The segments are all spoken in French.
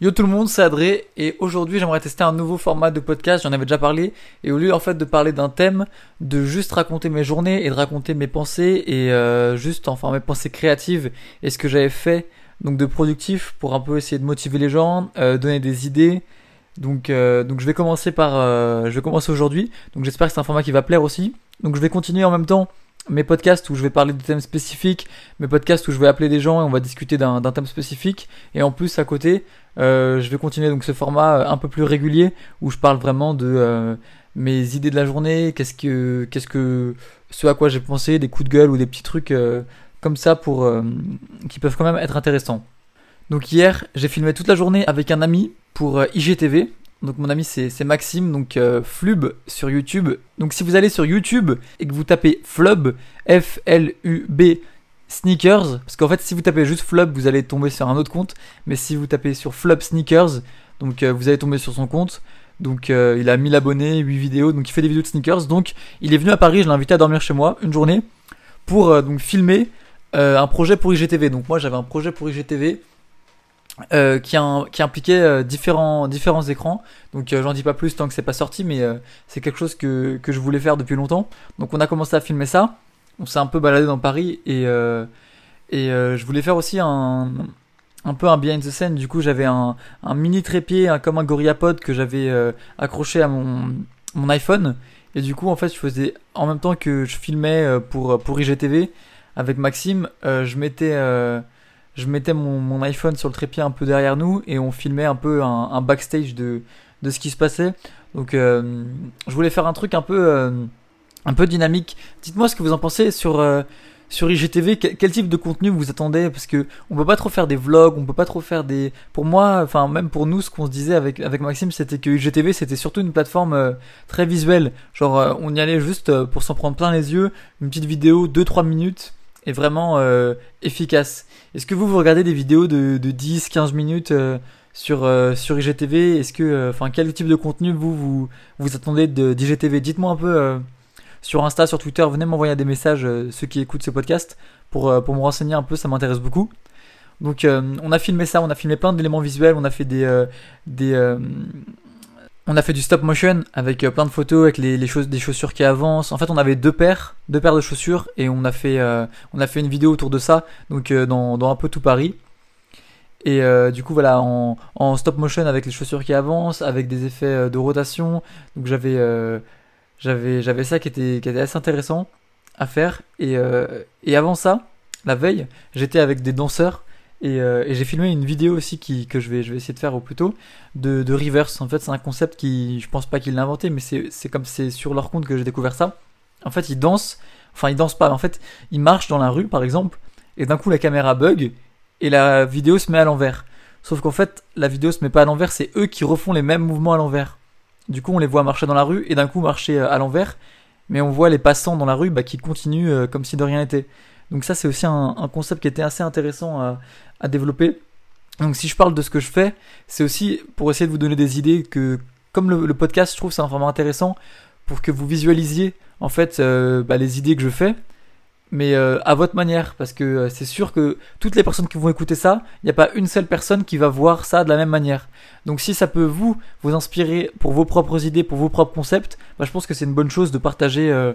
Yo tout le monde, c'est Adré et aujourd'hui j'aimerais tester un nouveau format de podcast, j'en avais déjà parlé et au lieu en fait de parler d'un thème, de juste raconter mes journées et de raconter mes pensées et euh, juste enfin mes pensées créatives et ce que j'avais fait donc de productif pour un peu essayer de motiver les gens, euh, donner des idées. Donc euh, donc je vais commencer par je vais commencer aujourd'hui. Donc j'espère que c'est un format qui va plaire aussi. Donc je vais continuer en même temps mes podcasts où je vais parler de thèmes spécifiques, mes podcasts où je vais appeler des gens et on va discuter d'un thème spécifique. Et en plus, à côté, euh, je vais continuer donc ce format euh, un peu plus régulier où je parle vraiment de euh, mes idées de la journée, qu'est-ce que, ce à quoi j'ai pensé, des coups de gueule ou des petits trucs comme ça pour qui peuvent quand même être intéressants. Donc hier, j'ai filmé toute la journée avec un ami pour IGTV. Donc mon ami c'est Maxime, donc euh, Flub sur YouTube. Donc si vous allez sur YouTube et que vous tapez Flub, F-L-U-B, Sneakers, parce qu'en fait si vous tapez juste Flub, vous allez tomber sur un autre compte, mais si vous tapez sur Flub Sneakers, donc euh, vous allez tomber sur son compte. Donc euh, il a 1000 abonnés, 8 vidéos, donc il fait des vidéos de sneakers. Donc il est venu à Paris, je l'ai invité à dormir chez moi une journée pour donc filmer un projet pour IGTV. Donc moi j'avais un projet pour IGTV euh, qui, impliquait euh, différents, différents écrans. Donc euh, j'en dis pas plus tant que c'est pas sorti, mais c'est quelque chose que, que je voulais faire depuis longtemps. Donc on a commencé à filmer ça. On s'est un peu baladé dans Paris et, et je voulais faire aussi un, un peu un behind the scene. Du coup j'avais un, un mini trépied, un, comme un GorillaPod que j'avais accroché à mon, mon iPhone. Et du coup en fait je faisais en même temps que je filmais pour, pour IGTV avec Maxime, je mettais je mettais mon, iPhone sur le trépied un peu derrière nous et on filmait un peu un, backstage de, de ce qui se passait. Donc euh, je voulais faire un truc un peu, euh, un peu dynamique. Dites-moi ce que vous en pensez sur, euh, sur IGTV. Quel, type de contenu vous attendez? Parce que on peut pas trop faire des vlogs, on peut pas trop faire des. Pour moi, enfin même pour nous, ce qu'on se disait avec, avec Maxime, c'était que IGTV c'était surtout une plateforme très visuelle. Genre on y allait juste pour s'en prendre plein les yeux, une petite vidéo 2-3 minutes est vraiment euh, efficace. Est-ce que vous, vous regardez des vidéos de, de 10-15 minutes euh, sur, euh, sur IGTV Est-ce que, enfin, quel type de contenu vous, vous, vous attendez d'IGTV Dites-moi un peu sur Insta, sur Twitter, venez m'envoyer des messages, ceux qui écoutent ce podcast, pour, pour me renseigner un peu, ça m'intéresse beaucoup. Donc on a filmé ça, on a filmé plein d'éléments visuels, on a fait des, des, on a fait du stop motion avec euh, plein de photos avec les, choses, des chaussures qui avancent. En fait, on avait deux paires, deux paires de chaussures et on a fait, euh, on a fait une vidéo autour de ça, donc euh, dans, un peu tout Paris. Et du coup, voilà, en, stop motion avec les chaussures qui avancent, avec des effets de rotation. Donc j'avais, j'avais, j'avais ça qui était, assez intéressant à faire. Et avant ça, la veille, j'étais avec des danseurs euh, et, j'ai filmé une vidéo aussi qui, que je vais, je vais essayer de faire au plus tôt de, de reverse. En fait, c'est un concept qui, je pense pas qu'il l'a inventé, mais c'est comme c'est sur leur compte que j'ai découvert ça. En fait, ils dansent, enfin ils dansent pas, en fait, ils marchent dans la rue par exemple, et d'un coup la caméra bug et la vidéo se met à l'envers. Sauf qu'en fait, la vidéo se met pas à l'envers, c'est eux qui refont les mêmes mouvements à l'envers. Du coup, on les voit marcher dans la rue et d'un coup marcher euh, à l'envers, mais on voit les passants dans la rue bah, qui continuent euh, comme si de rien n'était. Donc ça, c'est aussi un, concept qui était assez intéressant à, à développer. Donc si je parle de ce que je fais, c'est aussi pour essayer de vous donner des idées que, comme le, podcast, je trouve c'est un format intéressant pour que vous visualisiez en fait euh, bah, les idées que je fais, mais euh, à votre manière, parce que euh, c'est sûr que toutes les personnes qui vont écouter ça, il n'y a pas une seule personne qui va voir ça de la même manière. Donc si ça peut vous vous inspirer pour vos propres idées, pour vos propres concepts, bah, je pense que c'est une bonne chose de partager.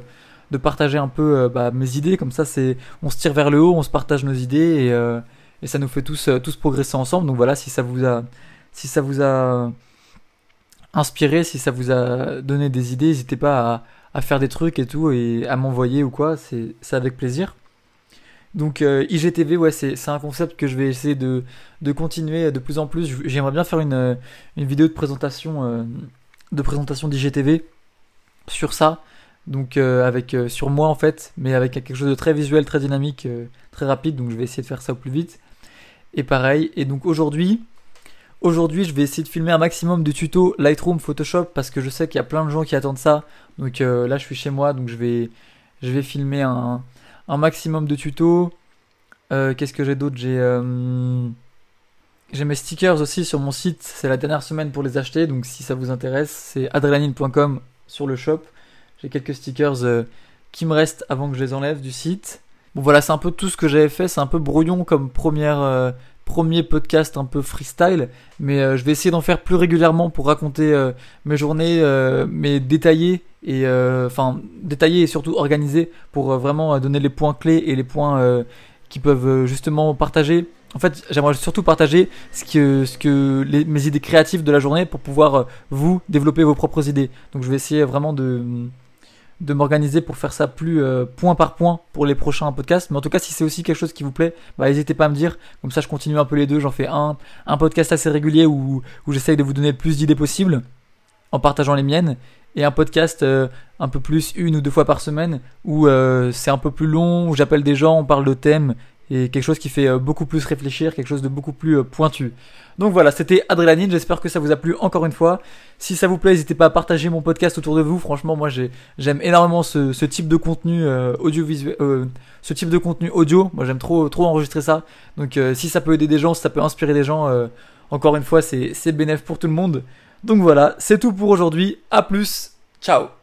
De partager un peu bah, mes idées comme ça c'est on se tire vers le haut on se partage nos idées et, et ça nous fait tous, euh, tous progresser ensemble. Donc voilà, si ça vous a, si ça vous a inspiré, si ça vous a donné des idées, n'hésitez pas à, à, faire des trucs et tout et à m'envoyer ou quoi, c'est avec plaisir. Donc euh, IGTV, ouais, c'est un concept que je vais essayer de, de continuer de plus en plus. J'aimerais bien faire une, une vidéo de présentation euh, de présentation d'IGTV sur ça. Donc avec sur moi en fait, mais avec quelque chose de très visuel, très dynamique, très rapide. Donc je vais essayer de faire ça au plus vite et pareil. Et donc aujourd'hui, aujourd'hui, je vais essayer de filmer un maximum de tutos Lightroom, Photoshop parce que je sais qu'il y a plein de gens qui attendent ça. Donc euh, là, je suis chez moi, donc je vais, je vais filmer un, maximum de tutos. Euh, qu'est-ce que j'ai d'autre? J'ai euh, j'ai mes stickers aussi sur mon site. C'est la dernière semaine pour les acheter, donc si ça vous intéresse, c'est adrenaline.com sur le shop. J'ai quelques stickers qui me restent avant que je les enlève du site. Bon voilà, c'est un peu tout ce que j'avais fait, c'est un peu brouillon comme première, euh, premier podcast un peu freestyle, mais euh, je vais essayer d'en faire plus régulièrement pour raconter euh, mes journées, euh, mais détaillées et surtout organisées pour vraiment donner les points clés et les points qui peuvent justement partager. En fait, j'aimerais surtout partager ce que, ce que mes idées créatives de la journée pour pouvoir vous développer vos propres idées. Donc je vais essayer vraiment de de m'organiser pour faire ça plus euh, point par point pour les prochains podcasts. Mais en tout cas, si c'est aussi quelque chose qui vous plaît, bah, n'hésitez pas à me dire. Comme ça, je continue un peu les deux. J'en fais un, un podcast assez régulier où, où j'essaye de vous donner le plus d'idées possibles en partageant les miennes. Et un podcast euh, un peu plus une ou deux fois par semaine où euh, c'est un peu plus long, où j'appelle des gens, on parle de thèmes et quelque chose qui fait beaucoup plus réfléchir, quelque chose de beaucoup plus pointu. Donc voilà, c'était Adrénaline, j'espère que ça vous a plu encore une fois. Si ça vous plaît, n'hésitez pas à partager mon podcast autour de vous. Franchement, moi j'aime énormément ce, type de contenu euh, audiovisuel, ce type de contenu audio. Moi j'aime trop trop enregistrer ça. Donc si ça peut aider des gens, si ça peut inspirer des gens, encore une fois, c'est bénéf pour tout le monde. Donc voilà, c'est tout pour aujourd'hui. À plus, ciao